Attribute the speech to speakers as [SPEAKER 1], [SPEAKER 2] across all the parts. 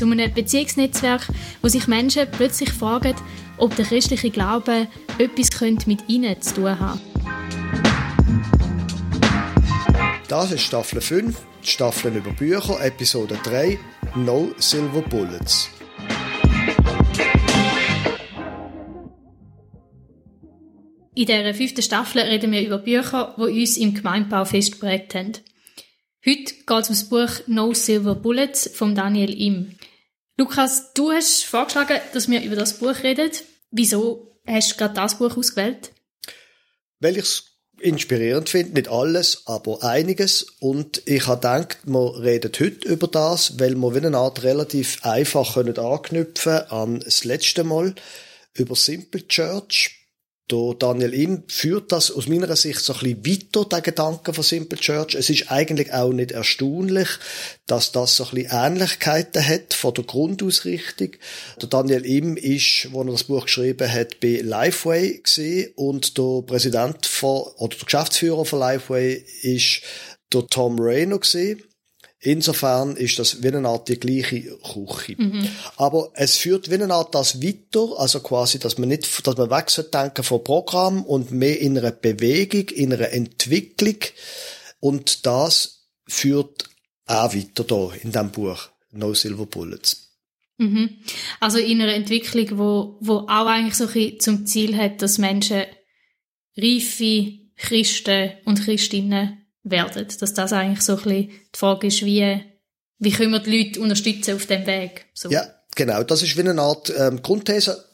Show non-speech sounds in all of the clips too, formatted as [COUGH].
[SPEAKER 1] Zu einem Beziehungsnetzwerk, wo sich Menschen plötzlich fragen, ob der christliche Glaube etwas mit ihnen zu tun hat.
[SPEAKER 2] Das ist Staffel 5, Staffeln über Bücher, Episode 3, No Silver Bullets.
[SPEAKER 1] In dieser fünften Staffel reden wir über Bücher, die uns im Gemeindebau festgeprägt haben. Heute geht es um das Buch No Silver Bullets von Daniel Im. Lukas, du hast vorgeschlagen, dass wir über das Buch reden. Wieso hast du gerade das Buch ausgewählt?
[SPEAKER 2] Weil ich es inspirierend finde, nicht alles, aber einiges. Und ich habe gedacht, wir reden heute über das, weil wir wie eine Art relativ einfach können anknüpfen an das letzte Mal über Simple Church der Daniel Im führt das aus meiner Sicht so ein bisschen weiter, der Gedanke von Simple Church. Es ist eigentlich auch nicht erstaunlich, dass das so ein bisschen Ähnlichkeiten hat von der Grundausrichtung. Der Daniel Im ist, wo er das Buch geschrieben hat, bei Lifeway gesehen und der Präsident von, oder der Geschäftsführer von Lifeway ist der Tom Rayner gesehen. Insofern ist das wie eine Art die gleiche Küche. Mhm. Aber es führt wie eine Art das weiter, also quasi, dass man nicht, dass man wechselt denken von Programm und mehr in einer Bewegung, in einer Entwicklung. Und das führt auch weiter da in dem Buch No Silver Bullets.
[SPEAKER 1] Mhm. Also in einer Entwicklung, wo, wo auch eigentlich so ein zum Ziel hat, dass Menschen reife Christen und Christinnen werden. Dass das eigentlich so ein bisschen die Frage ist, wie, wie können wir die Leute unterstützen auf dem Weg?
[SPEAKER 2] So. Ja, genau. Das ist wie eine Art ähm, Grundthese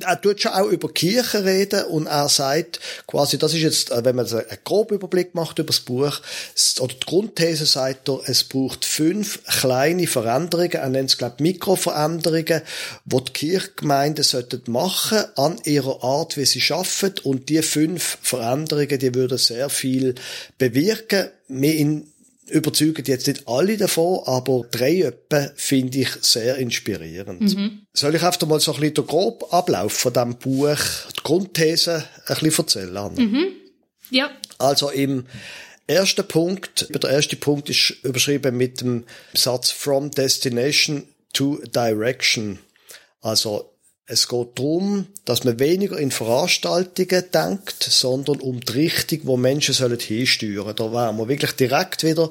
[SPEAKER 2] er tut schon auch über Kirche reden und er sagt quasi, das ist jetzt, äh, wenn man einen groben Überblick macht über das Buch, oder die Grundthese sagt er, es braucht fünf kleine Veränderungen, er nennt es, glaube ich, Mikroveränderungen, die die Kirchgemeinden sollten machen an ihrer Art, wie sie arbeiten und die fünf Veränderungen, die würden sehr viel bewirken. Mehr in überzeugen jetzt nicht alle davon, aber drei etwa finde ich sehr inspirierend. Mhm. Soll ich einfach mal so ein bisschen den groben Ablauf von diesem Buch, die Grundthese, ein bisschen erzählen, Anna?
[SPEAKER 1] Mhm. Ja.
[SPEAKER 2] Also im ersten Punkt, der erste Punkt ist überschrieben mit dem Satz From Destination to Direction. Also es geht darum, dass man weniger in Veranstaltungen denkt, sondern um die Richtung, wo Menschen sollen hinsteuern. Da wären wir wirklich direkt wieder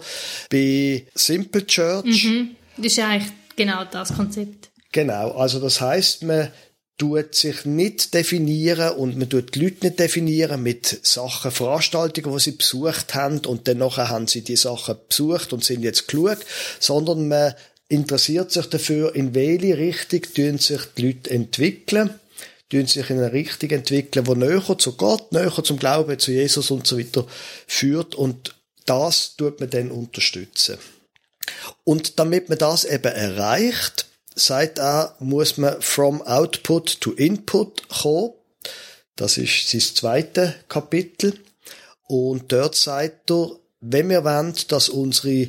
[SPEAKER 2] bei Simple Church.
[SPEAKER 1] Mhm. Das ist eigentlich genau das Konzept.
[SPEAKER 2] Genau. Also das heißt, man tut sich nicht definieren und man tut die Leute nicht definieren mit Sachen, Veranstaltungen, die sie besucht haben und dann nachher haben sie die Sachen besucht und sind jetzt klug, sondern man interessiert sich dafür, in welche Richtung tun sich die Leute entwickeln, tun sich in eine Richtung entwickeln, die näher zu Gott, näher zum Glauben, zu Jesus und so weiter führt und das tut man dann unterstützen. Und damit man das eben erreicht, sagt er, muss man from output to input kommen. Das ist sein zweites Kapitel. Und dort sagt er, wenn wir wollen, dass unsere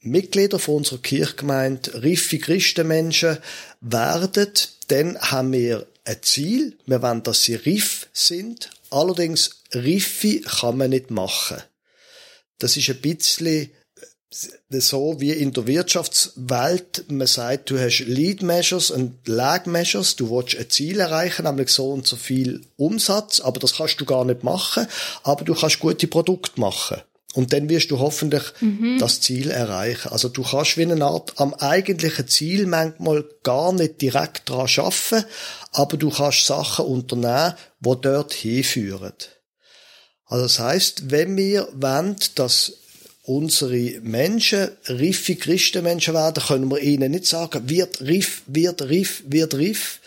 [SPEAKER 2] Mitglieder von unserer Kirchgemeinde reife Christenmenschen werden, dann haben wir ein Ziel. Wir wollen, dass sie reif sind. Allerdings reife kann man nicht machen. Das ist ein bisschen so wie in der Wirtschaftswelt, man sagt, du hast Lead Measures und Lag Measures, du willst ein Ziel erreichen, nämlich so und so viel Umsatz, aber das kannst du gar nicht machen, aber du kannst gute Produkte machen. Und dann wirst du hoffentlich mhm. das Ziel erreichen. Also du kannst wie eine Art am eigentlichen Ziel manchmal gar nicht direkt dran schaffen, aber du kannst Sachen unternehmen, wo dort hinführen. Also das heißt, wenn wir wollen, dass unsere Menschen riffe Christenmenschen werden, können wir ihnen nicht sagen, wird riff, wird riff, wird riff.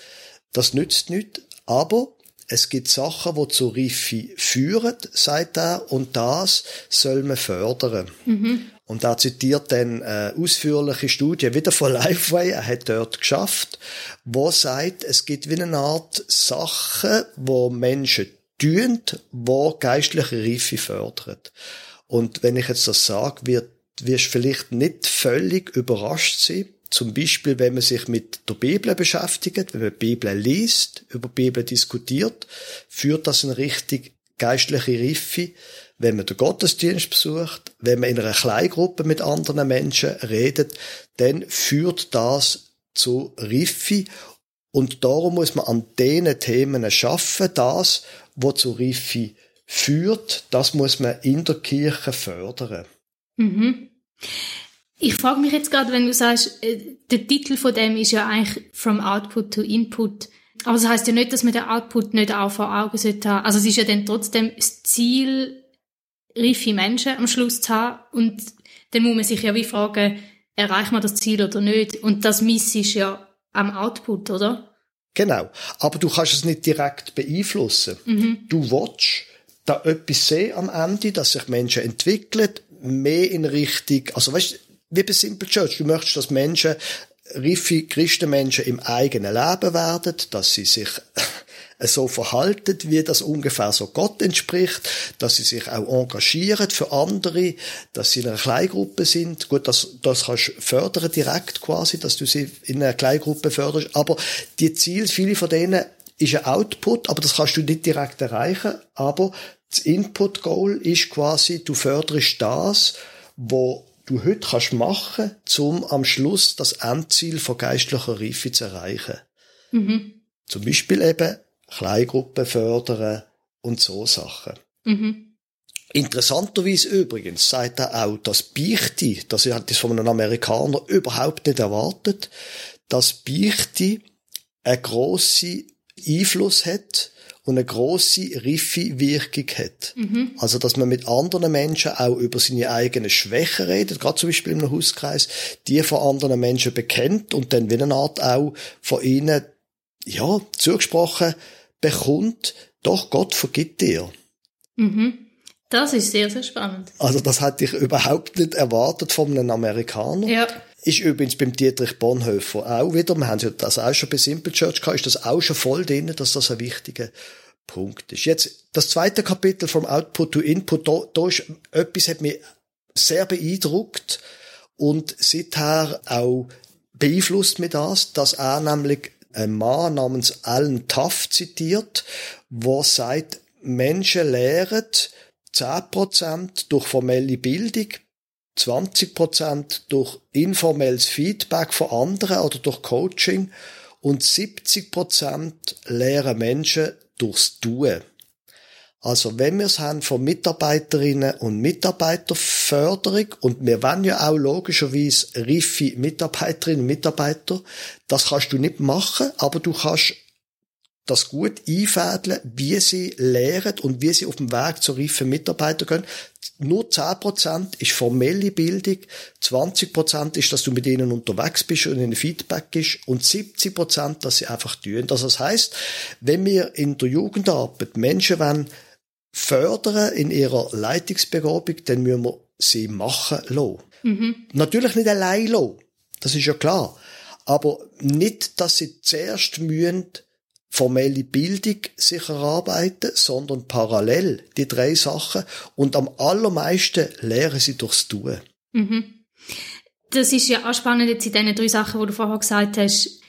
[SPEAKER 2] Das nützt nichts. Aber es gibt Sachen, die zur Reife führen, sagt er, und das soll man fördern. Mhm. Und er zitiert dann eine ausführliche Studie wieder von Lifeway, er hat dort geschafft, wo sagt, es gibt wie eine Art Sachen, wo Menschen tun, wo geistliche Reife fördern. Und wenn ich jetzt das sage, wird, wirst du vielleicht nicht völlig überrascht sein. Zum Beispiel, wenn man sich mit der Bibel beschäftigt, wenn man Bibel liest, über Bibel diskutiert, führt das eine richtig geistliche Reife wenn man den Gottesdienst besucht, wenn man in einer Kleingruppe mit anderen Menschen redet, dann führt das zu Riffi und darum muss man an diesen Themen schaffen, das, was zu Riffi führt, das muss man in der Kirche fördern.
[SPEAKER 1] Mhm. Ich frage mich jetzt gerade, wenn du sagst, äh, der Titel von dem ist ja eigentlich From Output to Input. Aber das heißt ja nicht, dass man den Output nicht auch vor Augen sollte haben. Also es ist ja dann trotzdem das Ziel, reife Menschen am Schluss zu haben. Und dann muss man sich ja wie fragen, erreicht man das Ziel oder nicht? Und das Miss ist ja am Output, oder?
[SPEAKER 2] Genau. Aber du kannst es nicht direkt beeinflussen. Mhm. Du willst da etwas sehen am Ende, dass sich Menschen entwickeln, mehr in Richtung, also weißt, wie bei Simple Church, du möchtest, dass Menschen reife Christenmenschen im eigenen Leben werden, dass sie sich [LAUGHS] so verhalten, wie das ungefähr so Gott entspricht, dass sie sich auch engagieren für andere, dass sie in einer Kleingruppe sind. Gut, das, das kannst du fördern direkt quasi, dass du sie in einer Kleingruppe förderst. Aber die Ziele, viele von denen ist ein Output, aber das kannst du nicht direkt erreichen. Aber das Input-Goal ist quasi, du förderst das, wo du heute kannst machen, um am Schluss das Endziel von geistlicher Reife zu erreichen. Mhm. Zum Beispiel eben Kleingruppen fördern und so Sachen. Mhm. Interessanterweise übrigens sagt er auch, dass Beichte, das hat das von einem Amerikaner überhaupt nicht erwartet, dass Beichte einen grossen Einfluss hat und eine grosse riffe Wirkung hat. Mhm. Also, dass man mit anderen Menschen auch über seine eigenen Schwächen redet, gerade zum Beispiel im Hauskreis, die von anderen Menschen bekennt und dann wie eine Art auch von ihnen, ja, zugesprochen bekommt, doch Gott vergibt dir.
[SPEAKER 1] Mhm. Das ist sehr, sehr spannend.
[SPEAKER 2] Also das hatte ich überhaupt nicht erwartet von einem Amerikaner.
[SPEAKER 1] Ja.
[SPEAKER 2] Ist übrigens beim Dietrich Bonhoeffer auch wieder, wir haben das auch schon bei Simple Church gehabt, ist das auch schon voll drin, dass das ein wichtiger Punkt ist. Jetzt, das zweite Kapitel vom Output to Input, da, da ist etwas, hat mich sehr beeindruckt und seither auch beeinflusst mich das, dass er nämlich ein Mann namens Alan Tuff zitiert, wo sagt, Menschen lehren 10% durch formelle Bildung, 20% durch informelles Feedback von anderen oder durch Coaching und 70% lehren Menschen durchs Tun. Also wenn wir es haben von Mitarbeiterinnen und Mitarbeiterförderung und wir wollen ja auch logischerweise reife Mitarbeiterinnen und Mitarbeiter, das kannst du nicht machen, aber du kannst das gut einfädeln, wie sie lehren und wie sie auf dem Weg zu reifen Mitarbeiter gehen. Nur 10% ist formelle Bildung, 20% ist, dass du mit ihnen unterwegs bist und ihnen Feedback gibst und 70%, dass sie einfach tun. Also das heißt, wenn wir in der Jugendarbeit Menschen wollen, fördern in ihrer Leitungsbegabung, dann müssen wir sie machen lassen. Mhm. Natürlich nicht allein lassen. Das ist ja klar. Aber nicht, dass sie zuerst mühen, formelle Bildung sich erarbeiten, sondern parallel die drei Sachen und am allermeisten lehren sie durchs Tun.
[SPEAKER 1] Mhm. Das ist ja auch spannend jetzt in diesen drei Sachen, die du vorher gesagt hast,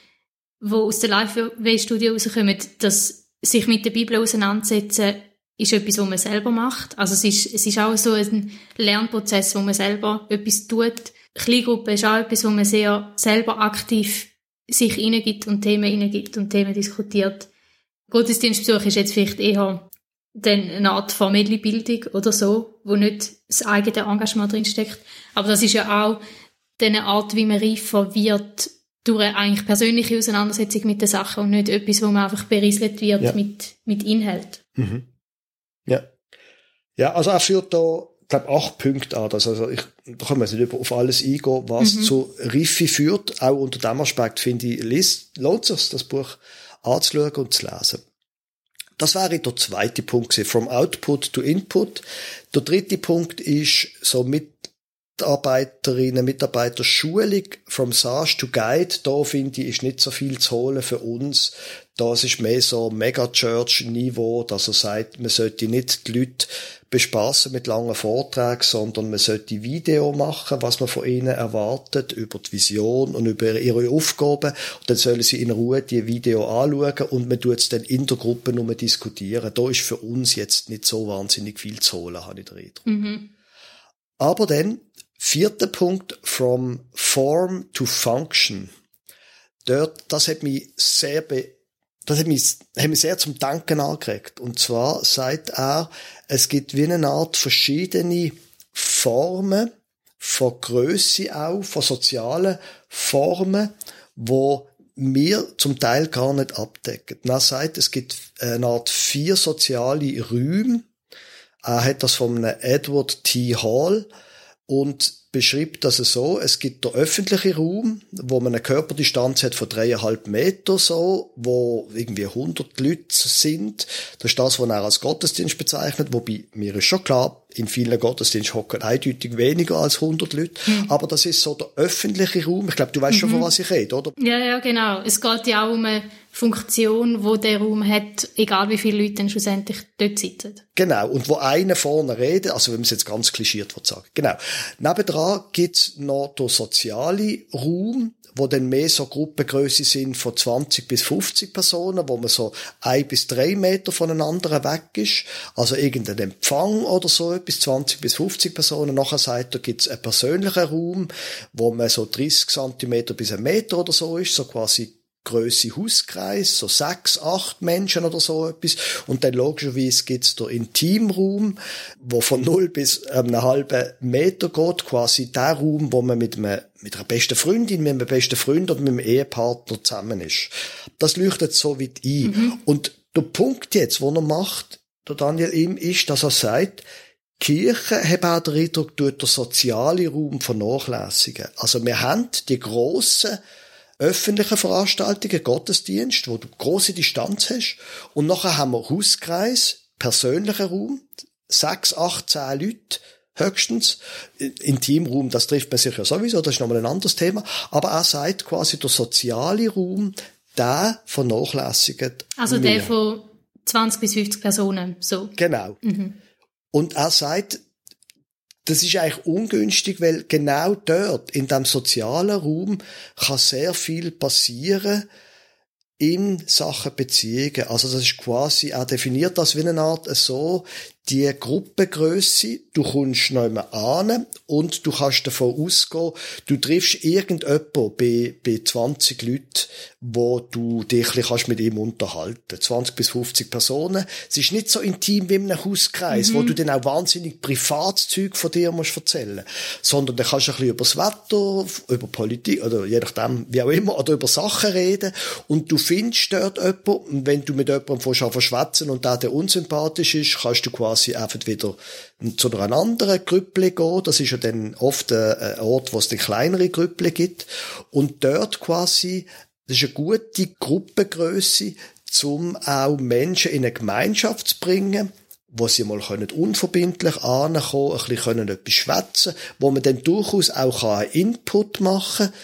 [SPEAKER 1] wo aus der Live-Way-Studie rauskommen, dass sich mit der Bibel auseinandersetzen ist etwas, was man selber macht. Also es ist, es ist auch so ein Lernprozess, wo man selber etwas tut. Kleingruppe ist auch etwas, wo man sehr selber aktiv sich hineingibt und Themen hineingibt und Themen diskutiert. Gottesdienstbesuch ist jetzt vielleicht eher dann eine Art formelle Bildung oder so, wo nicht das eigene Engagement drinsteckt. Aber das ist ja auch eine Art, wie man reifer wird durch eine eigentlich persönliche Auseinandersetzung mit den Sachen und nicht etwas, wo man einfach berieselt wird ja. mit, mit Inhalt.
[SPEAKER 2] Mhm. Ja. Ja, also er führt da, glaube acht Punkte an. Also ich, da können wir jetzt nicht auf alles eingehen, was mhm. zu Riffi führt. Auch unter dem Aspekt finde ich, liest, lohnt sich das Buch anzuschauen und zu lesen. Das wäre der zweite Punkt, from Output to Input. Der dritte Punkt ist so mit Mitarbeiterinnen, Mitarbeiter Schulung from SARS to Guide, da finde ich, ist nicht so viel zu holen für uns. Das ist mehr so Mega-Church-Niveau, dass er sagt, man sollte nicht die Leute bespaßen mit langen Vorträgen, sondern man sollte Video machen, was man von ihnen erwartet, über die Vision und über ihre Aufgaben. Und dann sollen sie in Ruhe die Video anschauen und man tut es dann in der Gruppe nur diskutieren. Da ist für uns jetzt nicht so wahnsinnig viel zu holen, habe ich den Eindruck. Mhm. Aber dann, vierter Punkt, from form to function. Dort, das hat mich sehr be das hat mich, hat mich sehr zum Denken angeregt. Und zwar sagt er, es gibt wie eine Art verschiedene Formen von Größe auch, von sozialen Formen, wo wir zum Teil gar nicht abdecken. Er sagt, es gibt eine Art vier soziale Räume. Er hat das von einem Edward T. Hall und beschreibt das so, es gibt der öffentliche Raum, wo man eine Körperdistanz hat von dreieinhalb Meter so, wo irgendwie 100 Leute sind. Das ist das, was er als Gottesdienst bezeichnet, wobei mir ist schon klar, in vielen Gottesdiensten hocken eindeutig weniger als 100 Leute. Mhm. Aber das ist so der öffentliche Raum. Ich glaube, du weißt mhm. schon, von mhm. was ich rede, oder?
[SPEAKER 1] Ja, ja, genau. Es geht ja auch um eine Funktion, wo der Raum hat, egal wie viele Leute dann schlussendlich dort sitzen.
[SPEAKER 2] Genau. Und wo einer vorne redet, also wenn man es jetzt ganz klischiert sagen. Genau. Nebendran gibt's noch den sozialen Raum, wo dann mehr so Gruppengröße sind von 20 bis 50 Personen, wo man so ein bis drei Meter voneinander weg ist. Also irgendein Empfang oder so, bis 20 bis 50 Personen. Nachher sagt, da gibt's einen persönlichen Raum, wo man so 30 Zentimeter bis ein Meter oder so ist, so quasi Größe Hauskreis, so sechs, acht Menschen oder so etwas. Und dann logischerweise gibt's der Intimraum, wo von [LAUGHS] null bis einem halben Meter geht, quasi der Raum, wo man mit, einem, mit einer besten Freundin, mit einem besten Freund oder mit einem Ehepartner zusammen ist. Das leuchtet so weit ein. Mhm. Und der Punkt jetzt, wo er macht, der Daniel ihm, ist, dass er sagt, Kirche hat auch den Eindruck, tut der soziale Raum vernachlässigen. Also wir haben die grossen öffentlichen Veranstaltungen, Gottesdienst, wo du große Distanz hast. Und nachher haben wir Hauskreis, persönlichen Raum, sechs, acht, zehn Leute, höchstens. Intimraum, das trifft man sich ja sowieso, das ist nochmal ein anderes Thema. Aber er sagt quasi, der soziale Raum, der vernachlässigt.
[SPEAKER 1] Also der von 20 bis 50 Personen, so.
[SPEAKER 2] Genau. Mhm. Und er sagt, das ist eigentlich ungünstig, weil genau dort, in dem sozialen Raum, kann sehr viel passieren in Sachen Beziehungen. Also das ist quasi, er definiert das wie eine Art so, die Gruppengröße, du kommst noch einmal an und du kannst davon ausgehen, du triffst irgendjemanden bei, bei 20 Leuten, wo du dich kannst mit ihm unterhalten 20 bis 50 Personen. Es ist nicht so intim wie in einem Hauskreis, mhm. wo du dann auch wahnsinnig Privatzeug von dir musst erzählen sondern dann kannst du ein bisschen über das Wetter, über Politik, oder je nachdem, wie auch immer, oder über Sachen reden und du findest dort jemanden und wenn du mit jemandem verschwätzen und der, der unsympathisch ist, kannst du quasi quasi einfach wieder zu einer anderen Grüppel gehen. Das ist ja dann oft ein Ort, wo es dann kleinere Grüppel gibt. Und dort quasi, das ist eine gute Gruppengröße, um auch Menschen in eine Gemeinschaft zu bringen, wo sie mal können unverbindlich ankommen, ein bisschen können etwas schwätzen, wo man dann durchaus auch einen Input machen kann,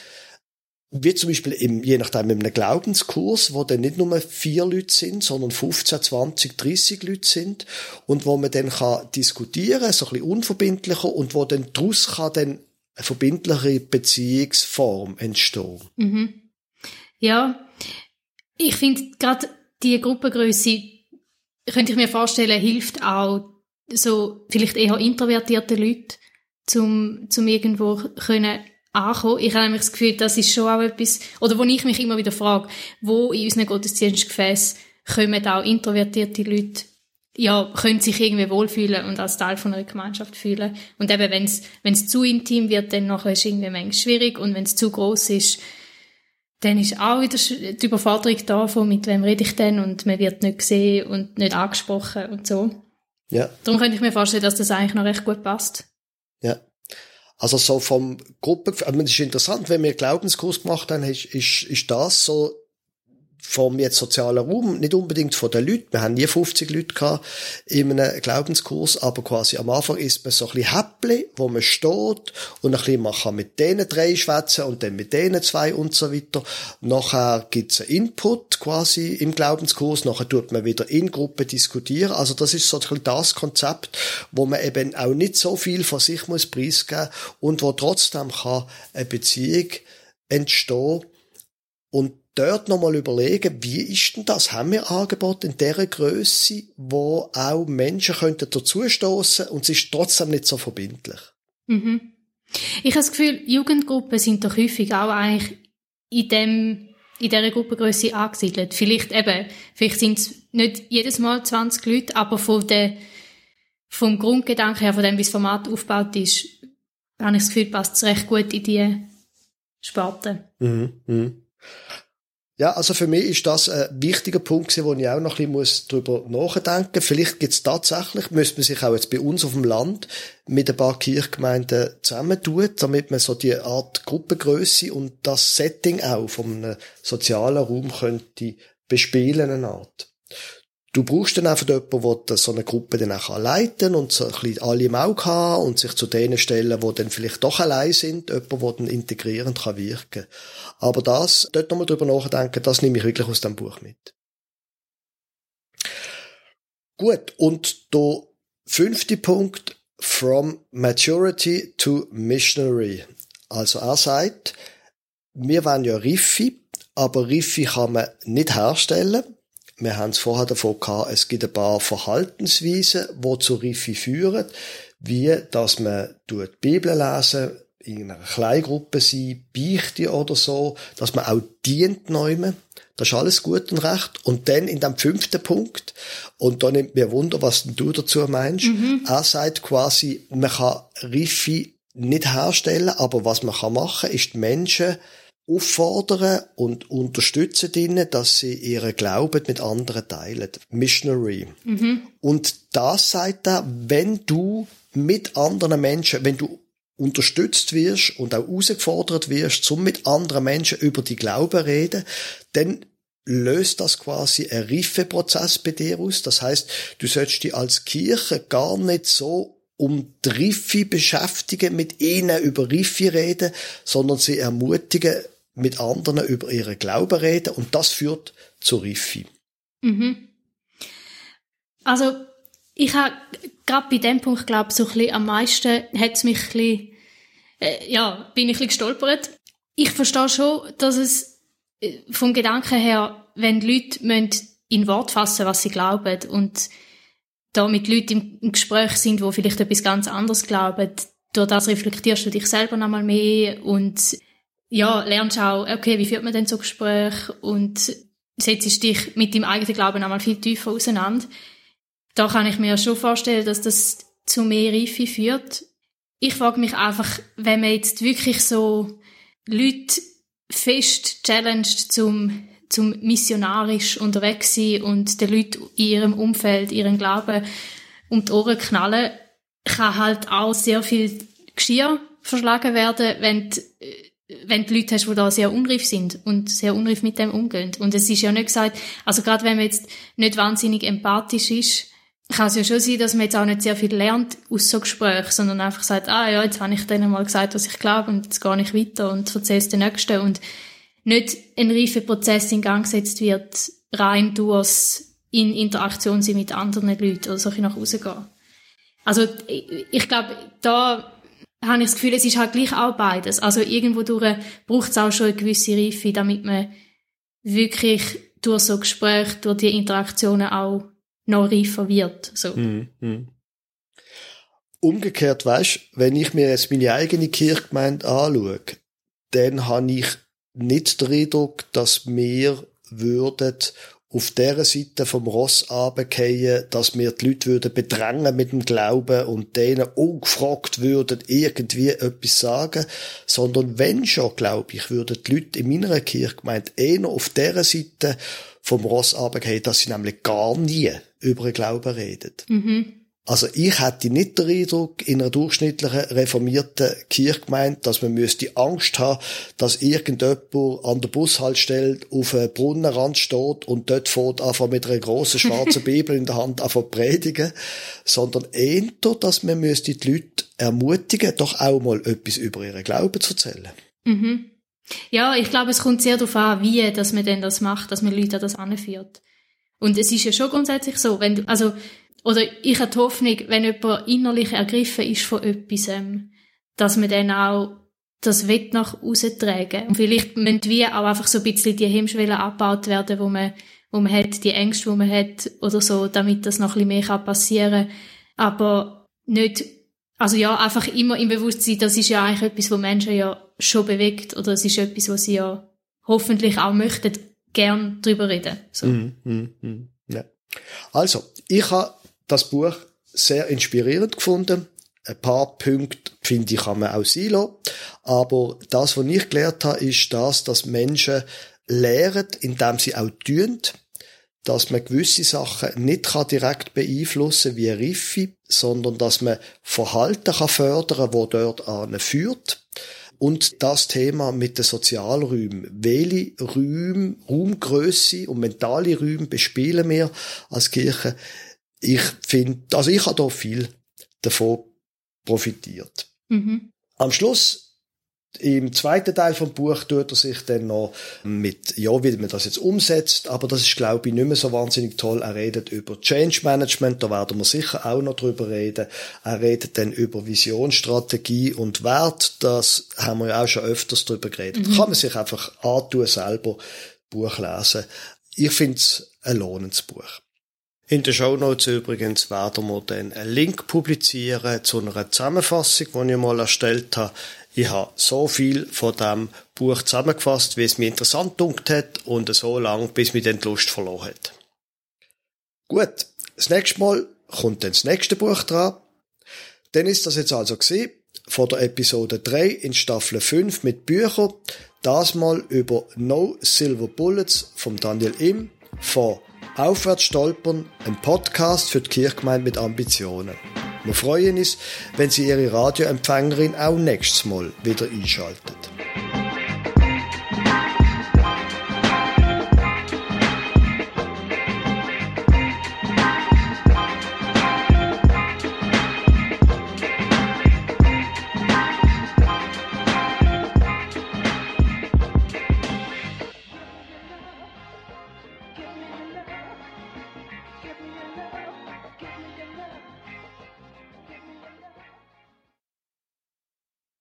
[SPEAKER 2] wie zum Beispiel im, je nachdem in einem Glaubenskurs, wo dann nicht nur vier Leute sind, sondern 15, 20, 30 Leute sind und wo man dann kann diskutieren, so ein bisschen unverbindlicher und wo dann daraus kann dann eine verbindliche Beziehungsform entstehen.
[SPEAKER 1] Mhm. Ja, ich finde gerade die Gruppengröße könnte ich mir vorstellen, hilft auch so vielleicht eher introvertierte Leute, zum, zum irgendwo können ankommen. Ich habe nämlich das Gefühl, das ist schon auch etwas, oder wo ich mich immer wieder frage, wo in unseren Gottesdienstgefäßen kommen auch introvertierte Leute, ja, können sich irgendwie wohlfühlen und als Teil von einer Gemeinschaft fühlen. Und eben, wenn es, zu intim wird, dann nachher ist es irgendwie manchmal schwierig und wenn es zu groß ist, dann ist auch wieder die Überforderung da von, mit wem rede ich denn und man wird nicht gesehen und nicht angesprochen und so.
[SPEAKER 2] Ja.
[SPEAKER 1] Darum könnte ich mir vorstellen, dass das eigentlich noch recht gut passt.
[SPEAKER 2] Ja. Also so vom Gruppen, also es ist interessant, wenn wir Glaubenskurs gemacht haben, ist, ist, ist das so vom jetzt sozialen Raum, nicht unbedingt von den Leuten. Wir haben nie 50 Leute gehabt in einem Glaubenskurs, aber quasi am Anfang ist man so ein bisschen Häppli, wo man steht und ein bisschen man kann mit denen drei schwätzen und dann mit denen zwei und so weiter. Nachher gibt's einen Input quasi im Glaubenskurs, nachher tut man wieder in Gruppe diskutieren. Also das ist so ein bisschen das Konzept, wo man eben auch nicht so viel von sich muss preisgeben und wo trotzdem kann eine Beziehung entstehen und dort nochmal überlegen, wie ist denn das? Haben wir Angebote in dieser Größe, wo auch Menschen könnten dazustoßen und es ist trotzdem nicht so verbindlich?
[SPEAKER 1] Mhm. Ich habe das Gefühl, Jugendgruppen sind doch häufig auch eigentlich in dem in dieser Gruppengröße angesiedelt. Vielleicht eben, vielleicht sind es nicht jedes Mal 20 Leute, aber von der, vom Grundgedanken her, von dem, wie das Format aufgebaut ist, habe ich das Gefühl, passt es recht gut in diese Sparte.
[SPEAKER 2] Mhm. Mhm. Ja, also für mich ist das ein wichtiger Punkt, wo ich auch noch ein bisschen drüber nachdenken muss. Vielleicht gibt es tatsächlich, müsste man sich auch jetzt bei uns auf dem Land mit ein paar Kirchgemeinden zusammentun, damit man so die Art Gruppengröße und das Setting auch vom sozialen Raum könnte bespielen, eine Art. Du brauchst dann einfach jemanden, der so eine Gruppe dann auch leiten und so ein bisschen alle im Auge haben und sich zu denen stellen, die dann vielleicht doch allein sind, jemand, der dann integrierend kann wirken Aber das, dort nochmal drüber nachdenken, das nehme ich wirklich aus dem Buch mit. Gut, und der fünfte Punkt, from maturity to missionary. Also er sagt, wir wollen ja Riffi, aber Riffi kann man nicht herstellen wir haben es vorher davon gehabt, es gibt ein paar Verhaltensweisen, die zu Riffi führen, wie, dass man die Bibel lesen, in einer Kleingruppe sein, Beichte oder so, dass man auch dient neumen. Das ist alles gut und recht. Und dann in dem fünften Punkt, und da nimmt mir Wunder, was du dazu meinst, mhm. er sagt quasi, man kann Riffi nicht herstellen, aber was man kann machen, ist die Menschen auffordern und unterstützen ihnen, dass sie ihren Glauben mit anderen teilen. Missionary. Mhm. Und das sagt er, wenn du mit anderen Menschen, wenn du unterstützt wirst und auch herausgefordert wirst, zum mit anderen Menschen über die Glauben reden, dann löst das quasi einen Reifeprozess bei dir aus. Das heißt, du sollst dich als Kirche gar nicht so um die Riffe beschäftigen, mit ihnen über Riffe reden, sondern sie ermutigen, mit anderen über ihren Glauben reden und das führt zu Riffi.
[SPEAKER 1] Mhm. Also ich habe gerade bei dem Punkt glaube so ein bisschen am meisten hat es mich ein bisschen, äh, ja bin ich ein bisschen gestolpert. Ich verstehe schon, dass es äh, vom Gedanken her, wenn Leute müssen in Wort fassen, was sie glauben und da mit Leuten im Gespräch sind, wo vielleicht etwas ganz anderes glauben, durch das reflektierst du dich selber nochmal mehr und ja, lernst auch, okay, wie führt man denn so Gespräche und setzt dich mit dem eigenen Glauben einmal viel tiefer auseinander. Da kann ich mir schon vorstellen, dass das zu mehr Reife führt. Ich frage mich einfach, wenn man jetzt wirklich so Leute fest challenged zum, zum missionarisch unterwegs sein und den Leuten in ihrem Umfeld, ihren Glauben um die Ohren knallen, kann halt auch sehr viel Geschirr verschlagen werden, wenn die, wenn du Leute hast, die da sehr unreif sind und sehr unreif mit dem umgehen. Und es ist ja nicht gesagt, also gerade wenn man jetzt nicht wahnsinnig empathisch ist, kann es ja schon sein, dass man jetzt auch nicht sehr viel lernt aus so Gesprächen, sondern einfach sagt, ah ja, jetzt habe ich denen mal gesagt, was ich glaube und jetzt gehe ich weiter und erzähle es den Nächsten und nicht ein reifer Prozess in Gang gesetzt wird, rein durch in Interaktion sein mit anderen Leuten oder so nach Hause gehen. Also ich glaube, da habe ich das Gefühl, es ist halt gleich auch beides. Also irgendwo braucht es auch schon eine gewisse Reife, damit man wirklich durch so Gespräche, durch die Interaktionen auch noch reifer wird. So. Mm, mm.
[SPEAKER 2] Umgekehrt, weißt, wenn ich mir jetzt meine eigene Kirchgemeinde anschaue, dann habe ich nicht den Eindruck, dass wir würden auf dieser Seite vom Ross runterfallen, dass wir die Leute würden bedrängen mit dem Glauben und denen ungefragt würden irgendwie etwas sagen, sondern wenn schon, glaube ich, würden die Leute in meiner Kirchgemeinde eher auf dieser Seite vom Ross runterfallen, dass sie nämlich gar nie über den Glauben reden. Mhm. Also ich hätte nicht den Eindruck in einer durchschnittlichen reformierten Kirchgemeinde, dass man müsste Angst haben, dass irgendjemand an der Bushaltestelle auf einem Brunnenrand steht und dort fährt einfach mit einer grossen schwarzen [LAUGHS] Bibel in der Hand einfach predigen, sondern eher, dass man müsste die Leute ermutigen, doch auch mal etwas über ihren Glauben zu erzählen.
[SPEAKER 1] Mhm. Ja, ich glaube, es kommt sehr darauf an, wie dass man denn das macht, dass man Leute an das anführt. Und es ist ja schon grundsätzlich so, wenn du, also oder ich habe die Hoffnung, wenn jemand innerlich ergriffen ist von etwas, ähm, dass man dann auch das Wett nach außen tragen. Und vielleicht müssen wir auch einfach so ein bisschen die Hemmschwellen abgebaut werden, wo man, wo man hat, die Ängste, wo man hat, oder so, damit das noch ein bisschen mehr passieren kann. Aber nicht, also ja, einfach immer im Bewusstsein, das ist ja eigentlich etwas, was Menschen ja schon bewegt, oder es ist etwas, was sie ja hoffentlich auch möchten, gern drüber reden. So.
[SPEAKER 2] Mm, mm, mm, ja. Also, ich habe das Buch sehr inspirierend gefunden. Ein paar Punkte, finde ich, kann man auch sein. Aber das, was ich gelernt habe, ist das, dass Menschen lernen, indem sie auch tun, dass man gewisse Sachen nicht direkt beeinflussen kann wie Riffe, sondern dass man Verhalten kann fördern kann, das dort führt. Und das Thema mit den Sozialräumen. Welche Räume, Raumgröße und mentale Räume bespielen wir als Kirche? Ich finde, also ich habe da viel davon profitiert. Mhm. Am Schluss im zweiten Teil vom Buch tut er sich dann noch mit, ja, wie man das jetzt umsetzt, aber das ist, glaube ich, nicht mehr so wahnsinnig toll. Er redet über Change Management, da werden wir sicher auch noch drüber reden. Er redet dann über Vision, Strategie und Wert, das haben wir ja auch schon öfters drüber geredet. Mhm. Kann man sich einfach antun, selber Buch lesen. Ich finde es ein lohnendes Buch. In den Shownotes übrigens werden wir dann einen Link publizieren zu einer Zusammenfassung, die ich mal erstellt habe. Ich habe so viel von dem Buch zusammengefasst, wie es mir interessant dunkt hat und so lange, bis mir dann die Lust verloren hat. Gut, das nächste Mal kommt dann das nächste Buch dran. Dann ist das jetzt also gesehen von der Episode 3 in Staffel 5 mit Büchern. Das mal über No Silver Bullets von Daniel Im von Aufwärts stolpern, ein Podcast für die Kirchgemeinde mit Ambitionen. Wir freuen uns, wenn Sie Ihre Radioempfängerin auch nächstes Mal wieder einschaltet.